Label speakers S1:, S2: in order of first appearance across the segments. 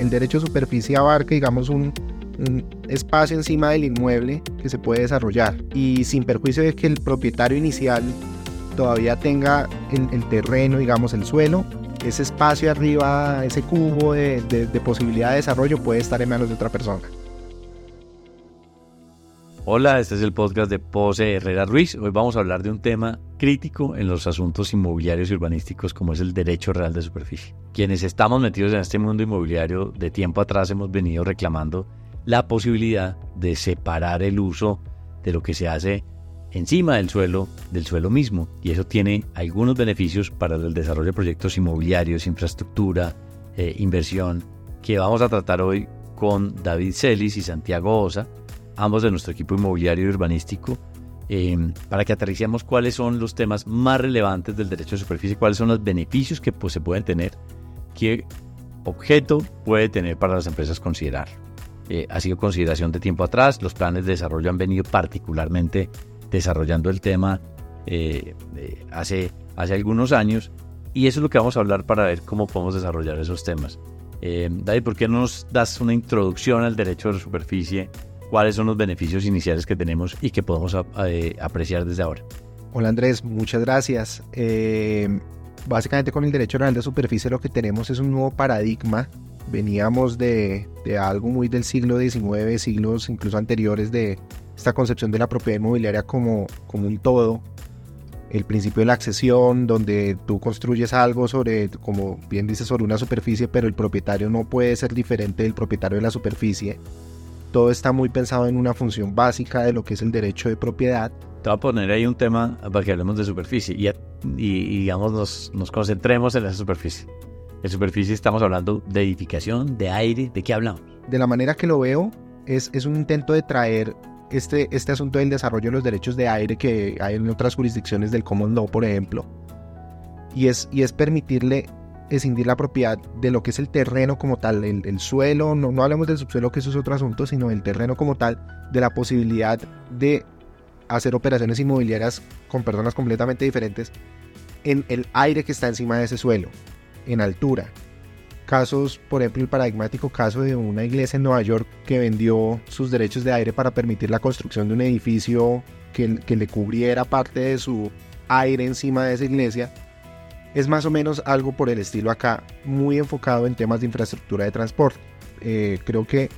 S1: El derecho de superficie abarca, digamos, un, espacio encima del inmueble que se puede desarrollar y sin perjuicio de que el propietario inicial todavía tenga el, terreno, digamos, el suelo, ese espacio arriba, ese cubo de, de posibilidad de desarrollo puede estar en manos de otra persona.
S2: Hola, este es el podcast de Pose Herrera Ruiz. Hoy vamos a hablar de un tema crítico en los asuntos inmobiliarios y urbanísticos como es el derecho real de superficie. Quienes estamos metidos en este mundo inmobiliario de tiempo atrás hemos venido reclamando la posibilidad de separar el uso de lo que se hace encima del suelo del suelo mismo y eso tiene algunos beneficios para el desarrollo de proyectos inmobiliarios, infraestructura, eh, inversión que vamos a tratar hoy con David Celis y Santiago Osa ambos de nuestro equipo inmobiliario y urbanístico, eh, para que aterricemos cuáles son los temas más relevantes del derecho de superficie, cuáles son los beneficios que pues, se pueden tener, qué objeto puede tener para las empresas considerar. Eh, ha sido consideración de tiempo atrás, los planes de desarrollo han venido particularmente desarrollando el tema eh, hace, hace algunos años y eso es lo que vamos a hablar para ver cómo podemos desarrollar esos temas. David, ¿por qué no nos das una introducción al derecho de superficie cuáles son los beneficios iniciales que tenemos y que podemos eh, apreciar desde ahora.
S1: Hola Andrés, muchas gracias. Eh, básicamente con el derecho real de superficie lo que tenemos es un nuevo paradigma. Veníamos de, de algo muy del siglo XIX, siglos incluso anteriores de esta concepción de la propiedad inmobiliaria como, como un todo, el principio de la accesión, donde tú construyes algo sobre, como bien dices, sobre una superficie, pero el propietario no puede ser diferente del propietario de la superficie todo está muy pensado en una función básica de lo que es el derecho de propiedad.
S2: Te voy a poner ahí un tema para que hablemos de superficie y, y, digamos nos, nos, concentremos en esa superficie. En superficie estamos hablando de edificación, de aire, ¿de qué hablamos?
S1: De la manera que lo veo, es, es un intento de traer este, este asunto del desarrollo de los derechos de aire que hay en otras jurisdicciones del common law, por ejemplo. Y es, y es permitirle escindir la propiedad de lo que es el terreno como tal, el, suelo, no, no hablemos del subsuelo, que eso es otro asunto, sino el terreno como tal, de la posibilidad de hacer operaciones inmobiliarias con personas completamente diferentes en el aire que está encima de ese suelo, en altura. Casos, por ejemplo, el paradigmático caso de una iglesia en Nueva York que vendió sus derechos de aire para permitir la construcción de un edificio que le cubriera parte de su aire encima de esa iglesia es más o menos algo por el estilo acá, muy enfocado en temas de infraestructura de transporte. Eh, creo que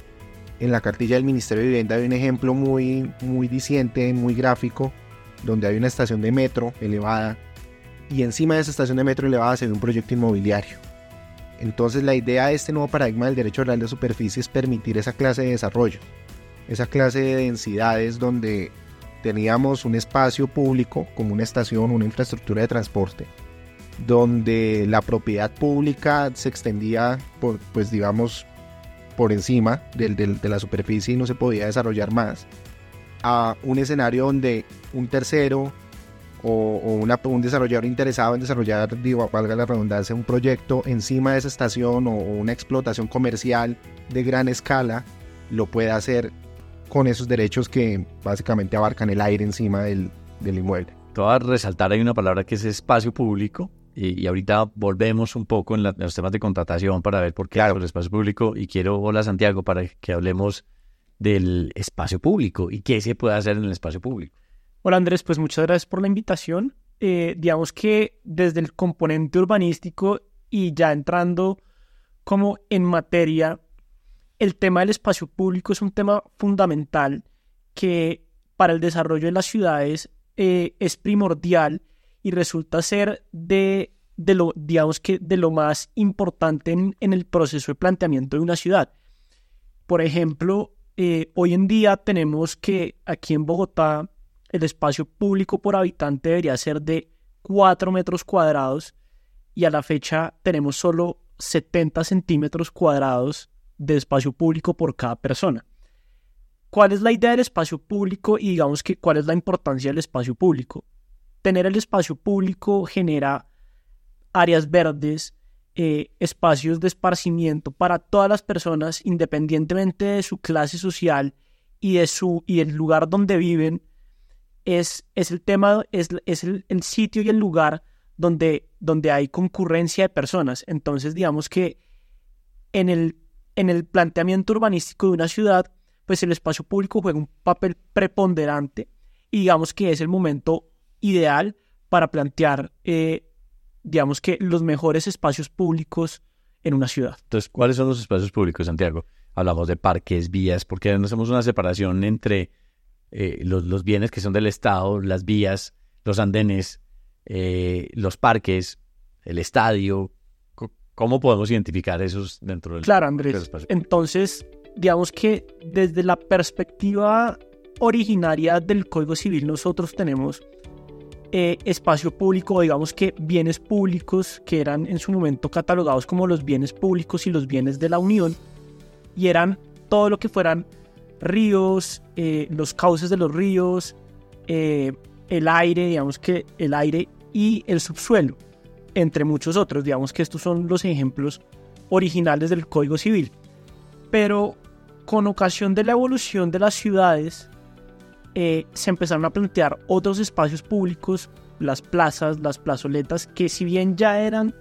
S1: en la cartilla del Ministerio de Vivienda hay un ejemplo muy, muy diciente, muy gráfico, donde hay una estación de metro elevada y encima de esa estación de metro elevada se ve un proyecto inmobiliario. Entonces la idea de este nuevo paradigma del derecho real de superficie es permitir esa clase de desarrollo, esa clase de densidades donde teníamos un espacio público como una estación, una infraestructura de transporte, donde la propiedad pública se extendía por, pues digamos, por encima de la superficie y no se podía desarrollar más, a un escenario donde un tercero o, un desarrollador interesado en desarrollar, digo, valga la redundancia, un proyecto encima de esa estación o, una explotación comercial de gran escala, lo puede hacer con esos derechos que básicamente abarcan el aire encima del, del inmueble.
S2: Te voy a resaltar, hay una palabra que es espacio público, y, ahorita volvemos un poco en, los temas de contratación para ver por qué el espacio público. Y quiero, hola Santiago, para que hablemos del espacio público y qué se puede hacer en el espacio público.
S3: Hola Andrés, pues muchas gracias por la invitación. Eh, digamos que desde el componente urbanístico y ya entrando como en materia, el tema del espacio público es un tema fundamental que para el desarrollo de las ciudades eh, es primordial y resulta ser de, de, lo, digamos que de lo más importante en, el proceso de planteamiento de una ciudad. Por ejemplo, eh, hoy en día tenemos que aquí en Bogotá el espacio público por habitante debería ser de 4 metros cuadrados y a la fecha tenemos solo 70 centímetros cuadrados de espacio público por cada persona. ¿Cuál es la idea del espacio público y digamos que cuál es la importancia del espacio público? Tener el espacio público genera áreas verdes, eh, espacios de esparcimiento para todas las personas, independientemente de su clase social y, de su, y del lugar donde viven, es, es el tema, es, es el, sitio y el lugar donde, donde hay concurrencia de personas. Entonces, digamos que en el, en el planteamiento urbanístico de una ciudad, pues el espacio público juega un papel preponderante y digamos que es el momento ideal para plantear, eh, digamos que los mejores espacios públicos en una ciudad.
S2: Entonces, ¿cuáles son los espacios públicos, Santiago? Hablamos de parques, vías, porque no hacemos una separación entre eh, los, los, bienes que son del Estado, las vías, los andenes, eh, los parques, el estadio. ¿Cómo podemos identificar esos dentro del
S3: Claro, Andrés. Entonces, digamos que desde la perspectiva originaria del Código Civil, nosotros tenemos eh, espacio público, digamos que bienes públicos que eran en su momento catalogados como los bienes públicos y los bienes de la Unión, y eran todo lo que fueran ríos, eh, los cauces de los ríos, eh, el aire, digamos que el aire y el subsuelo, entre muchos otros. Digamos que estos son los ejemplos originales del Código Civil. Pero con ocasión de la evolución de las ciudades, eh, se empezaron a plantear otros espacios públicos, las plazas, las plazoletas, que si bien ya eran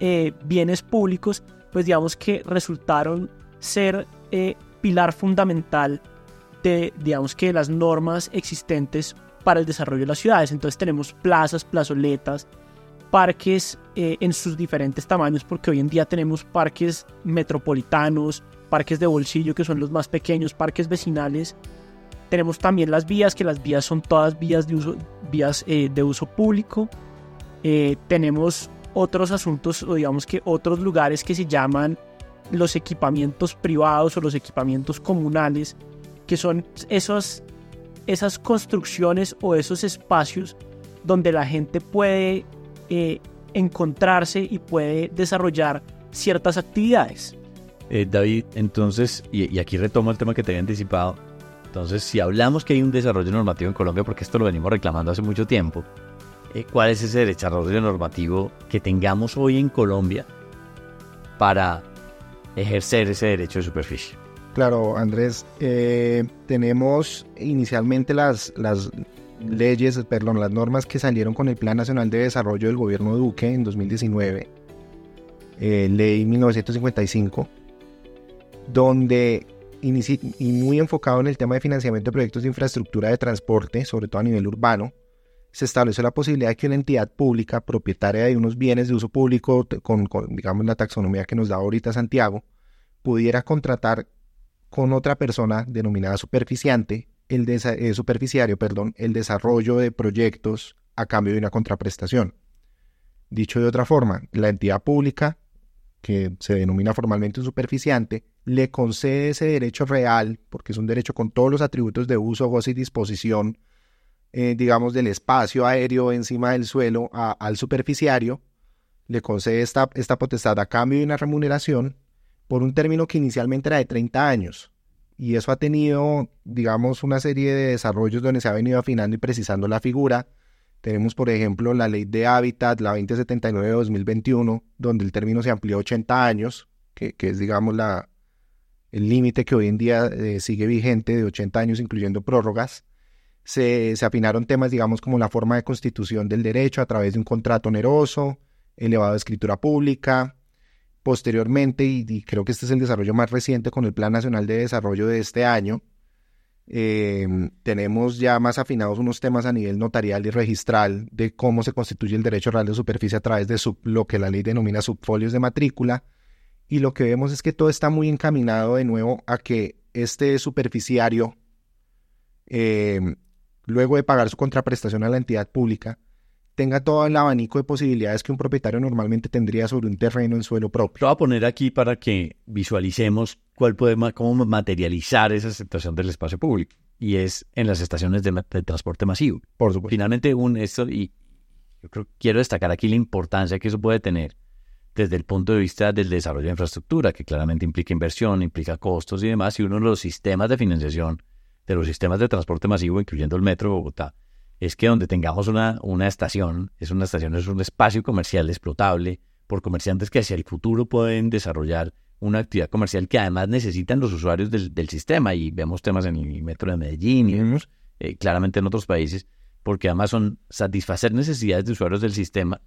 S3: eh, bienes públicos, pues digamos que resultaron ser eh, pilar fundamental de, digamos que, las normas existentes para el desarrollo de las ciudades. Entonces tenemos plazas, plazoletas, parques en sus diferentes tamaños, porque hoy en día tenemos parques metropolitanos, parques de bolsillo, que son los más pequeños, parques vecinales, tenemos también las vías, que las vías son todas vías de uso, vías, eh, de uso público. Eh, tenemos otros asuntos, o digamos que otros lugares que se llaman los equipamientos privados o los equipamientos comunales, que son esos, esas construcciones o esos espacios donde la gente puede eh, encontrarse y puede desarrollar ciertas actividades.
S2: David, entonces, y, y, aquí retomo el tema que te había anticipado, entonces, si hablamos que hay un desarrollo normativo en Colombia, porque esto lo venimos reclamando hace mucho tiempo, eh, ¿cuál es ese desarrollo normativo que tengamos hoy en Colombia para ejercer ese derecho de superficie?
S1: Claro, Andrés, eh, tenemos inicialmente las, las leyes, perdón, las normas que salieron con el Plan Nacional de Desarrollo del Gobierno Duque en 2019, eh, Ley 1955, donde y muy enfocado en el tema de financiamiento de proyectos de infraestructura de transporte, sobre todo a nivel urbano, se estableció la posibilidad de que una entidad pública propietaria de unos bienes de uso público, con, digamos la taxonomía que nos da ahorita Santiago, pudiera contratar con otra persona denominada superficiante, el eh, superficiario, perdón, el desarrollo de proyectos a cambio de una contraprestación. Dicho de otra forma, la entidad pública que se denomina formalmente un superficiante, le concede ese derecho real, porque es un derecho con todos los atributos de uso, goce y disposición, eh, digamos, del espacio aéreo encima del suelo al superficiario, le concede esta, esta potestad a cambio de una remuneración por un término que inicialmente era de 30 años. Y eso ha tenido, digamos, una serie de desarrollos donde se ha venido afinando y precisando la figura tenemos, por ejemplo, la ley de hábitat, la 2079 de 2021, donde el término se amplió a 80 años, que, es, digamos, la, el límite que hoy en día eh, sigue vigente de 80 años, incluyendo prórrogas. Se, afinaron temas, digamos, como la forma de constitución del derecho a través de un contrato oneroso, elevado de escritura pública. Posteriormente, y creo que este es el desarrollo más reciente con el Plan Nacional de Desarrollo de este año, Em, tenemos ya más afinados unos temas a nivel notarial y registral de cómo se constituye el derecho real de superficie a través de lo que la ley denomina subfolios de matrícula. Y lo que vemos es que todo está muy encaminado de nuevo a que este superficiario, em, luego de pagar su contraprestación a la entidad pública, tenga todo el abanico de posibilidades que un propietario normalmente tendría sobre un terreno en suelo propio.
S2: Lo voy a poner aquí para que visualicemos cuál puede, cómo materializar esa aceptación del espacio público. Y es en las estaciones de, transporte masivo.
S1: Por supuesto.
S2: Finalmente, un, esto, y yo creo, quiero destacar aquí la importancia que eso puede tener desde el punto de vista del desarrollo de infraestructura, que claramente implica inversión, implica costos y demás, y uno de los sistemas de financiación de los sistemas de transporte masivo, incluyendo el Metro de Bogotá, es que donde tengamos una, una estación, es una estación, es un espacio comercial explotable por comerciantes que hacia el futuro pueden desarrollar una actividad comercial que además necesitan los usuarios del, sistema y vemos temas en el metro de Medellín y vemos eh, claramente en otros países, porque además son satisfacer necesidades de usuarios del sistema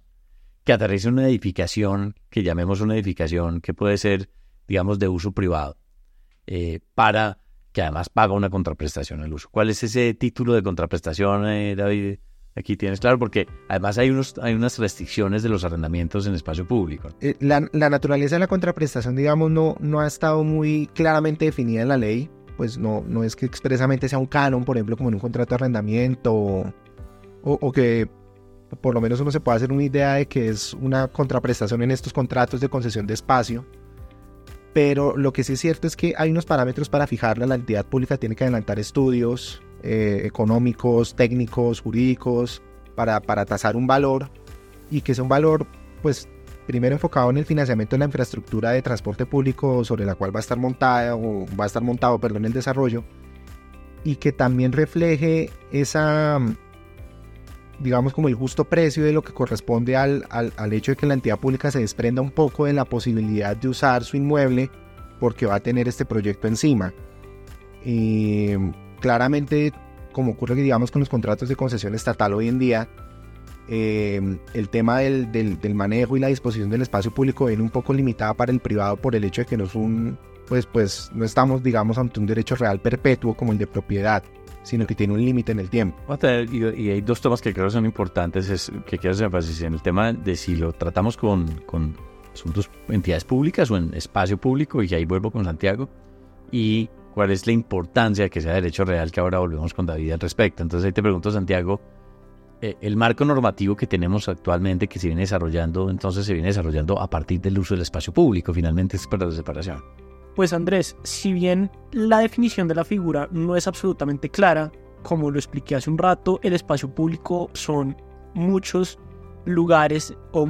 S2: que aterriza una edificación, que llamemos una edificación que puede ser digamos, de uso privado, eh, para que además paga una contraprestación al uso. ¿Cuál es ese título de contraprestación, eh, David? Aquí tienes claro, porque además hay, unos, hay unas restricciones de los arrendamientos en espacio público.
S1: Eh, la, naturaleza de la contraprestación, digamos, no, no ha estado muy claramente definida en la ley. Pues no, no es que expresamente sea un canon, por ejemplo, como en un contrato de arrendamiento, o, o que por lo menos uno se puede hacer una idea de que es una contraprestación en estos contratos de concesión de espacio. Pero lo que sí es cierto es que hay unos parámetros para fijarla. La entidad pública tiene que adelantar estudios eh, económicos, técnicos, jurídicos, para, para tasar un valor y que sea un valor, pues, primero enfocado en el financiamiento de la infraestructura de transporte público sobre la cual va a estar montada o va a estar montado, perdón, el desarrollo y que también refleje esa digamos, como el justo precio de lo que corresponde al, al, hecho de que la entidad pública se desprenda un poco de la posibilidad de usar su inmueble porque va a tener este proyecto encima. Y claramente, como ocurre, digamos, con los contratos de concesión estatal hoy en día, eh, el tema del, del, manejo y la disposición del espacio público viene un poco limitada para el privado por el hecho de que no es un, pues, pues, no estamos, digamos, ante un derecho real perpetuo como el de propiedad sino que tiene un límite en el tiempo.
S2: Y, hay dos temas que creo son importantes, es, que quiero hacer énfasis en el tema de si lo tratamos con, con asuntos, entidades públicas o en espacio público, y ahí vuelvo con Santiago, y cuál es la importancia de que sea derecho real, que ahora volvemos con David al respecto. Entonces ahí te pregunto, Santiago, eh, el marco normativo que tenemos actualmente, que se viene desarrollando, entonces se viene desarrollando a partir del uso del espacio público, finalmente es para la separación.
S3: Pues Andrés, si bien la definición de la figura no es absolutamente clara, como lo expliqué hace un rato, el espacio público son muchos lugares o,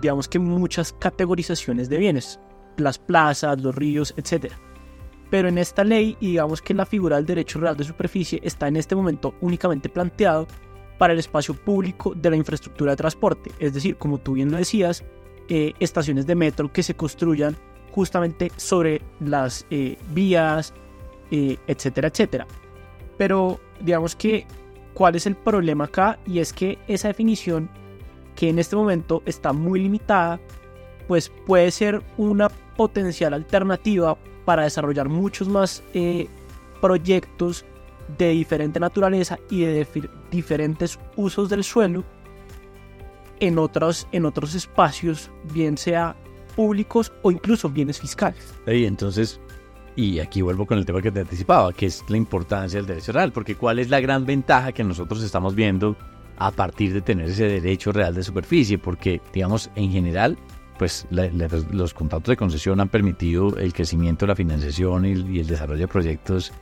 S3: digamos que muchas categorizaciones de bienes, las plazas, los ríos, etc. Pero en esta ley, digamos que la figura del derecho real de superficie está en este momento únicamente planteado para el espacio público de la infraestructura de transporte, es decir, como tú bien lo decías, eh, estaciones de metro que se construyan justamente sobre las eh, vías, eh, etcétera, etcétera. Pero digamos que, ¿cuál es el problema acá? Y es que esa definición, que en este momento está muy limitada, pues puede ser una potencial alternativa para desarrollar muchos más eh, proyectos de diferente naturaleza y de diferentes usos del suelo en otros, en otros espacios, bien sea públicos o incluso bienes fiscales.
S2: Y entonces, y aquí vuelvo con el tema que te anticipaba, que es la importancia del derecho real, porque ¿cuál es la gran ventaja que nosotros estamos viendo a partir de tener ese derecho real de superficie? Porque, digamos, en general, pues los contratos de concesión han permitido el crecimiento, la financiación y, el desarrollo de proyectos,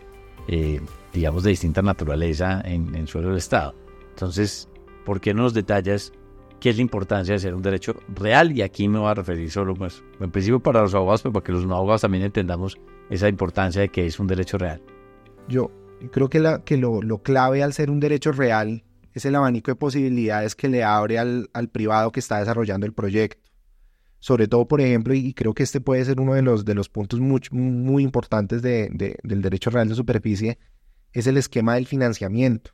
S2: eh, digamos, de distinta naturaleza en, en suelo del Estado. Entonces, ¿por qué no nos detallas qué es la importancia de ser un derecho real y aquí me voy a referir solo, pues, en principio para los abogados, pero para que los no abogados también entendamos esa importancia de que es un derecho real.
S1: Yo creo que, lo, clave al ser un derecho real es el abanico de posibilidades que le abre al, privado que está desarrollando el proyecto. Sobre todo, por ejemplo, y creo que este puede ser uno de los, de los puntos muy, importantes de, de, del derecho real de superficie, es el esquema del financiamiento.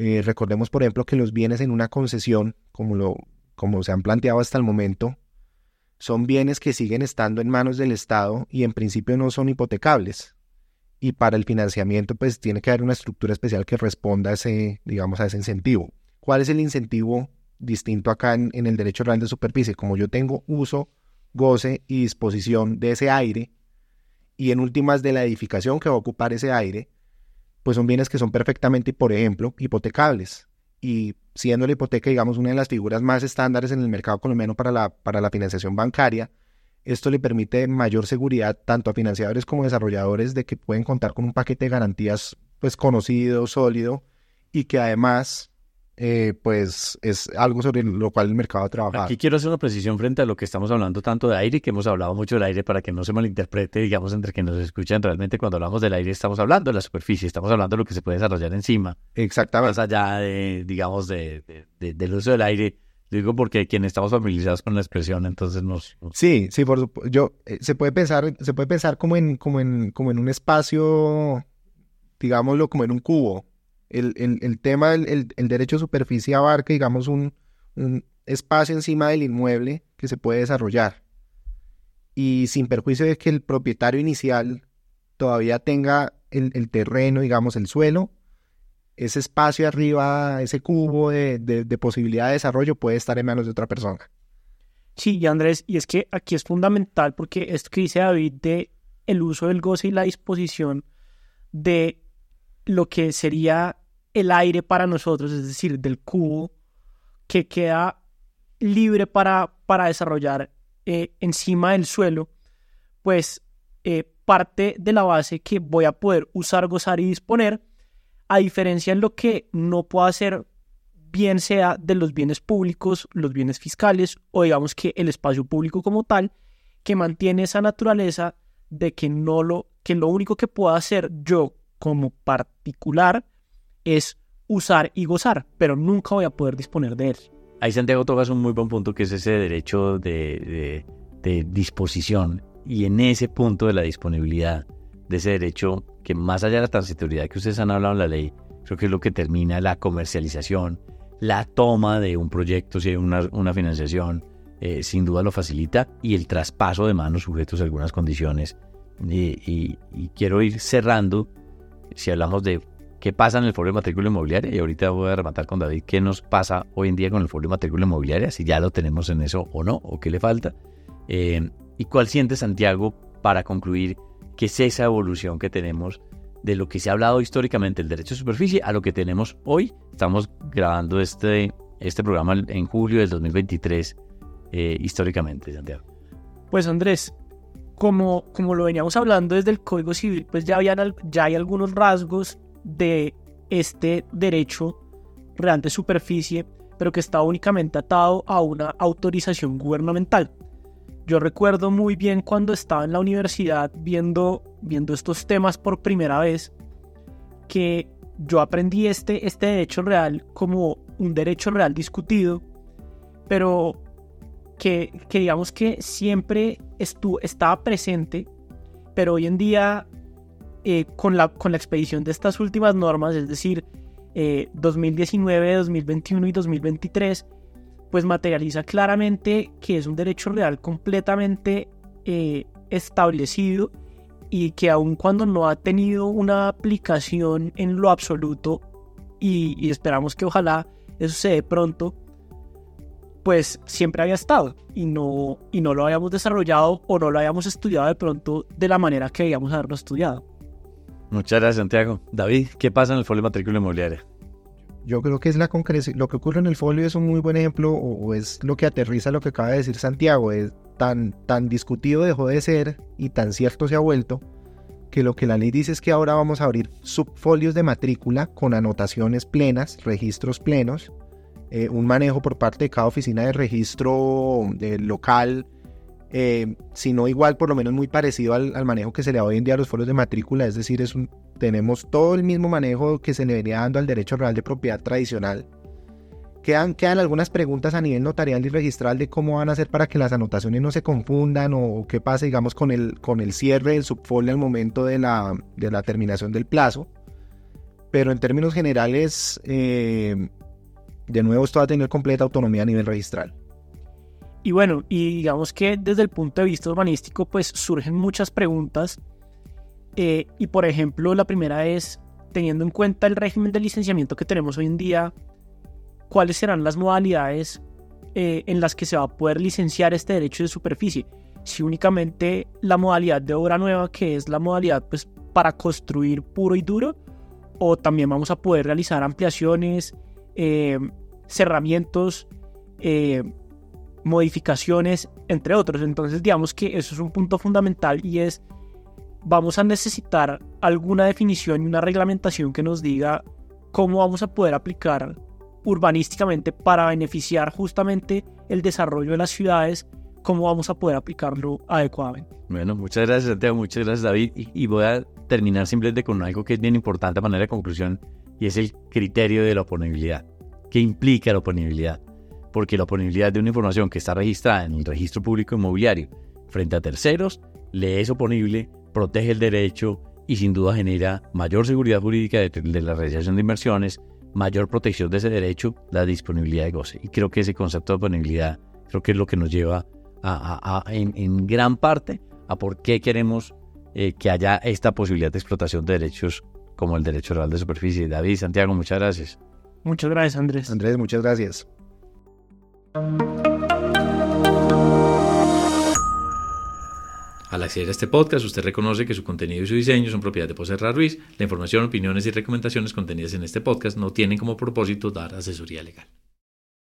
S1: Eh, recordemos, por ejemplo, que los bienes en una concesión, como, lo, como se han planteado hasta el momento, son bienes que siguen estando en manos del Estado y en principio no son hipotecables. Y para el financiamiento, pues tiene que haber una estructura especial que responda a ese, digamos, a ese incentivo. ¿Cuál es el incentivo distinto acá en, en el derecho real de superficie? Como yo tengo uso, goce y disposición de ese aire, y en últimas de la edificación que va a ocupar ese aire, pues son bienes que son perfectamente, por ejemplo, hipotecables. Y siendo la hipoteca, digamos, una de las figuras más estándares en el mercado colombiano para la, para la financiación bancaria, esto le permite mayor seguridad tanto a financiadores como desarrolladores de que pueden contar con un paquete de garantías pues conocido, sólido y que además eh, pues es algo sobre lo cual el mercado ha trabajado.
S2: Aquí quiero hacer una precisión frente a lo que estamos hablando tanto de aire, que hemos hablado mucho del aire para que no se malinterprete, digamos, entre quienes nos escuchan. Realmente cuando hablamos del aire estamos hablando de la superficie, estamos hablando de lo que se puede desarrollar encima.
S1: Exactamente.
S2: Más allá de, digamos, de, del uso del aire. Digo porque quienes estamos familiarizados con la expresión, entonces nos...
S1: Sí, sí, por supuesto. Yo, eh, se puede pensar, se puede pensar como en, como en, como en un espacio, digámoslo, como en un cubo el, tema del el, derecho de superficie abarca, digamos, un, espacio encima del inmueble que se puede desarrollar. y sin perjuicio de que el propietario inicial todavía tenga el, terreno, digamos, el suelo, ese espacio arriba, ese cubo de, de, posibilidad de desarrollo puede estar en manos de otra persona.
S3: Sí, y Andrés, y es que aquí es fundamental porque esto que dice David de el uso del goce y la disposición de lo que sería el aire para nosotros, es decir, del cubo que queda libre para, para desarrollar eh, encima del suelo, pues eh, parte de la base que voy a poder usar, gozar y disponer, a diferencia en lo que no puedo hacer, bien sea de los bienes públicos, los bienes fiscales o digamos que el espacio público como tal, que mantiene esa naturaleza de que no lo que lo único que puedo hacer yo como particular es usar y gozar, pero nunca voy a poder disponer de él.
S2: Ahí Santiago tocas un muy buen punto que es ese derecho de, disposición y en ese punto de la disponibilidad de ese derecho que más allá de la transitoriedad que ustedes han hablado en la ley, creo que es lo que termina la comercialización, la toma de un proyecto, si hay una, financiación, eh, sin duda lo facilita y el traspaso de manos sujetos a algunas condiciones. y quiero ir cerrando, si hablamos de qué pasa en el folio de matrícula inmobiliaria y ahorita voy a rematar con David qué nos pasa hoy en día con el folio de matrícula inmobiliaria, si ya lo tenemos en eso o no, o qué le falta. Eh, y cuál siente Santiago para concluir qué es esa evolución que tenemos de lo que se ha hablado históricamente el derecho de superficie a lo que tenemos hoy. Estamos grabando este, este programa en julio del 2023 eh, históricamente, Santiago.
S3: Pues Andrés, como, como lo veníamos hablando desde el Código Civil, pues ya, habían, ya hay algunos rasgos de este derecho real de superficie, pero que está únicamente atado a una autorización gubernamental. Yo recuerdo muy bien cuando estaba en la universidad viendo, viendo estos temas por primera vez, que yo aprendí este, este derecho real como un derecho real discutido, pero que, que digamos que siempre estuvo, estaba presente, pero hoy en día eh, con, la, con la expedición de estas últimas normas, es decir, 2019, eh, 2021 y 2023, pues materializa claramente que es un derecho real completamente eh, establecido y que aun cuando no ha tenido una aplicación en lo absoluto y, esperamos que ojalá eso se dé pronto, pues siempre había estado y no, y no lo habíamos desarrollado o no lo habíamos estudiado de pronto de la manera que habíamos haberlo estudiado.
S2: Muchas gracias, Santiago. David, ¿qué pasa en el folio de matrícula inmobiliaria?
S1: Yo creo que es la concreción. Lo que ocurre en el folio es un muy buen ejemplo, o, es lo que aterriza lo que acaba de decir Santiago. Es tan, tan discutido dejó de ser y tan cierto se ha vuelto que lo que la ley dice es que ahora vamos a abrir subfolios de matrícula con anotaciones plenas, registros plenos, eh, un manejo por parte de cada oficina de registro eh, local eh, si no igual, por lo menos muy parecido al, manejo que se le da hoy en día a los foros de matrícula, es decir, es tenemos todo el mismo manejo que se le venía dando al derecho real de propiedad tradicional. Quedan, quedan algunas preguntas a nivel notarial y registral de cómo van a hacer para que las anotaciones no se confundan o, qué pasa, digamos, con el, con el cierre del subfolio al momento de la, de la terminación del plazo. Pero en términos generales, eh, de nuevo, esto va a tener completa autonomía a nivel registral.
S3: Y bueno, y digamos que desde el punto de vista urbanístico, pues surgen muchas preguntas. Eh, y por ejemplo, la primera es, teniendo en cuenta el régimen de licenciamiento que tenemos hoy en día, ¿cuáles serán las modalidades eh, en las que se va a poder licenciar este derecho de superficie? Si únicamente la modalidad de obra nueva, que es la modalidad pues, para construir puro y duro, o también vamos a poder realizar ampliaciones, eh, cerramientos, modificaciones, entre otros. Entonces, digamos que eso es un punto fundamental y es, vamos a necesitar alguna definición y una reglamentación que nos diga cómo vamos a poder aplicar urbanísticamente para beneficiar justamente el desarrollo de las ciudades, cómo vamos a poder aplicarlo adecuadamente.
S2: Bueno, muchas gracias Santiago, muchas gracias David y, voy a terminar simplemente con algo que es bien importante a manera de conclusión y es el criterio de la oponibilidad. ¿Qué implica la oponibilidad? Porque la oponibilidad de una información que está registrada en el registro público inmobiliario frente a terceros le es oponible, protege el derecho y sin duda genera mayor seguridad jurídica de, la realización de inversiones, mayor protección de ese derecho, la disponibilidad de goce. Y creo que ese concepto de oponibilidad creo que es lo que nos lleva en, gran parte a por qué queremos eh, que haya esta posibilidad de explotación de derechos como el derecho real de superficie. David, Santiago, muchas gracias.
S3: Muchas gracias, Andrés.
S1: Andrés, muchas gracias.
S2: Al acceder a este podcast, usted reconoce que su contenido y su diseño son propiedad de Poserra Ruiz. La información, opiniones y recomendaciones contenidas en este podcast no tienen como propósito dar asesoría legal.